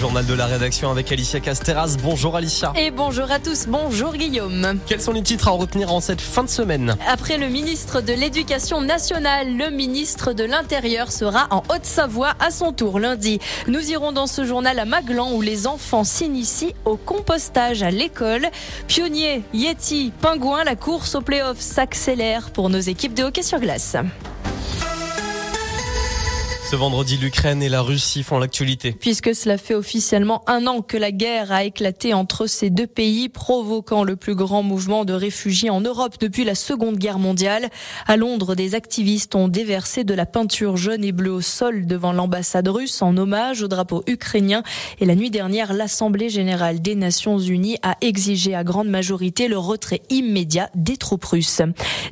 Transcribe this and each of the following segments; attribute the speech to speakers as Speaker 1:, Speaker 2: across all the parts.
Speaker 1: journal de la rédaction avec Alicia Casteras. Bonjour Alicia.
Speaker 2: Et bonjour à tous, bonjour Guillaume.
Speaker 1: Quels sont les titres à retenir en cette fin de semaine
Speaker 2: Après le ministre de l'Éducation nationale, le ministre de l'Intérieur sera en Haute-Savoie à son tour lundi. Nous irons dans ce journal à Maglan où les enfants s'initient au compostage à l'école. Pionnier, Yeti, Pingouin, la course au play-off s'accélère pour nos équipes de hockey sur glace.
Speaker 1: Ce vendredi, l'Ukraine et la Russie font l'actualité.
Speaker 2: Puisque cela fait officiellement un an que la guerre a éclaté entre ces deux pays, provoquant le plus grand mouvement de réfugiés en Europe depuis la Seconde Guerre mondiale. À Londres, des activistes ont déversé de la peinture jaune et bleue au sol devant l'ambassade russe en hommage au drapeau ukrainien. Et la nuit dernière, l'Assemblée générale des Nations unies a exigé à grande majorité le retrait immédiat des troupes russes.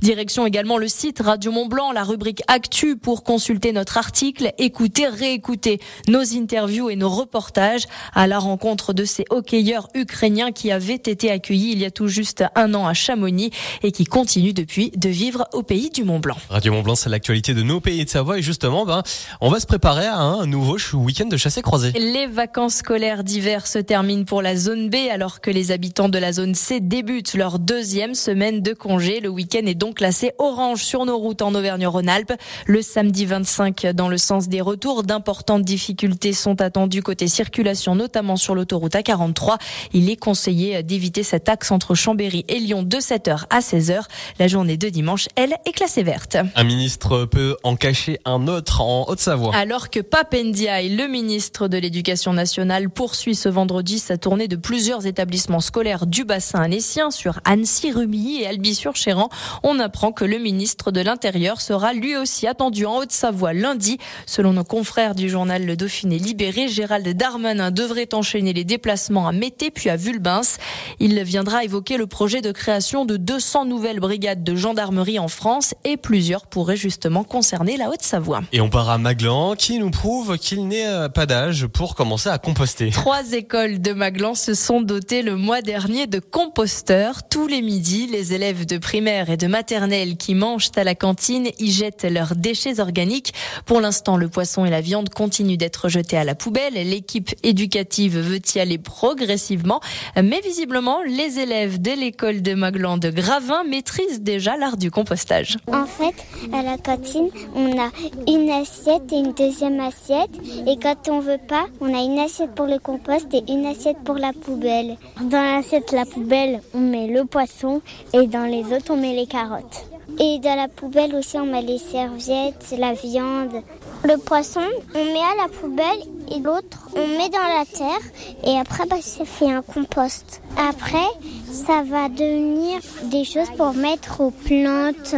Speaker 2: Direction également le site Radio Mont Blanc, la rubrique Actu pour consulter notre article écouter, réécouter nos interviews et nos reportages à la rencontre de ces hockeyeurs ukrainiens qui avaient été accueillis il y a tout juste un an à Chamonix et qui continuent depuis de vivre au pays du Mont Blanc.
Speaker 1: Radio Mont Blanc, c'est l'actualité de nos pays de Savoie et justement, ben, on va se préparer à un nouveau week-end de chassé croisé.
Speaker 2: Les vacances scolaires d'hiver se terminent pour la zone B alors que les habitants de la zone C débutent leur deuxième semaine de congé. Le week-end est donc classé orange sur nos routes en Auvergne-Rhône-Alpes. Le samedi 25 dans le sens des retours. D'importantes difficultés sont attendues côté circulation, notamment sur l'autoroute A43. Il est conseillé d'éviter cet axe entre Chambéry et Lyon de 7h à 16h. La journée de dimanche, elle, est classée verte.
Speaker 1: Un ministre peut en cacher un autre en Haute-Savoie.
Speaker 2: Alors que Papendiaï, le ministre de l'Éducation nationale, poursuit ce vendredi sa tournée de plusieurs établissements scolaires du bassin annécien sur Annecy, Rumilly et Albi-sur-Chéran, on apprend que le ministre de l'Intérieur sera lui aussi attendu en Haute-Savoie lundi Selon nos confrères du journal Le Dauphiné libéré, Gérald Darmanin devrait enchaîner les déplacements à Mété puis à Vulbens. Il viendra évoquer le projet de création de 200 nouvelles brigades de gendarmerie en France et plusieurs pourraient justement concerner la Haute-Savoie.
Speaker 1: Et on part à Maglan qui nous prouve qu'il n'est euh, pas d'âge pour commencer à composter.
Speaker 2: Trois écoles de Maglan se sont dotées le mois dernier de composteurs. Tous les midis, les élèves de primaire et de maternelle qui mangent à la cantine y jettent leurs déchets organiques. Pour l'instant, le poisson et la viande continuent d'être jetés à la poubelle. L'équipe éducative veut y aller progressivement, mais visiblement, les élèves de l'école de Maglan de Gravin maîtrisent déjà l'art du compostage.
Speaker 3: En fait, à la cantine, on a une assiette et une deuxième assiette. Et quand on veut pas, on a une assiette pour le compost et une assiette pour la poubelle. Dans l'assiette, la poubelle, on met le poisson et dans les autres, on met les carottes. Et dans la poubelle aussi, on met les serviettes, la viande. Le poisson, on met à la poubelle et l'autre, on met dans la terre. Et après, bah, ça fait un compost. Après, ça va devenir des choses pour mettre aux plantes.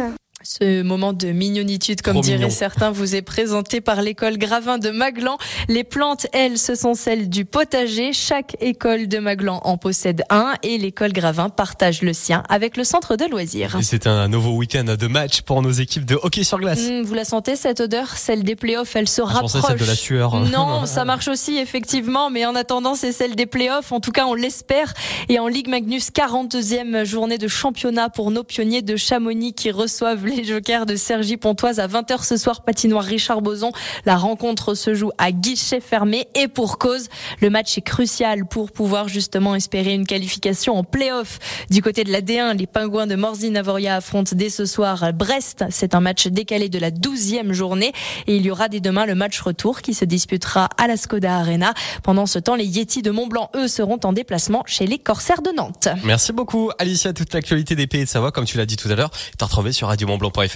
Speaker 2: Ce moment de mignonitude, comme diraient certains, vous est présenté par l'école Gravin de Maglan. Les plantes, elles, ce sont celles du potager. Chaque école de Maglan en possède un et l'école Gravin partage le sien avec le centre de loisirs.
Speaker 1: c'est un nouveau week-end de match pour nos équipes de hockey sur glace.
Speaker 2: Mmh, vous la sentez cette odeur, celle des playoffs, elle se ah, rapproche.
Speaker 1: celle de la sueur.
Speaker 2: Non, ça marche aussi effectivement, mais en attendant, c'est celle des playoffs. En tout cas, on l'espère. Et en Ligue Magnus, 42e journée de championnat pour nos pionniers de Chamonix qui reçoivent les Jokers de Sergi Pontoise à 20h ce soir, patinoire Richard Boson. La rencontre se joue à guichet fermé et pour cause. Le match est crucial pour pouvoir justement espérer une qualification en play-off. Du côté de la D1, les pingouins de Morzy-Navoria affrontent dès ce soir Brest. C'est un match décalé de la 12e journée et il y aura dès demain le match retour qui se disputera à la Skoda Arena. Pendant ce temps, les Yetis de Montblanc, eux, seront en déplacement chez les Corsaires de Nantes.
Speaker 1: Merci beaucoup, Alicia. Toute l'actualité des pays de Savoie, comme tu l'as dit tout à l'heure, tu retrouvé sur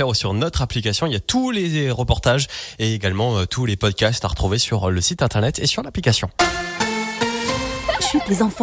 Speaker 1: ou sur notre application. Il y a tous les reportages et également euh, tous les podcasts à retrouver sur le site internet et sur l'application.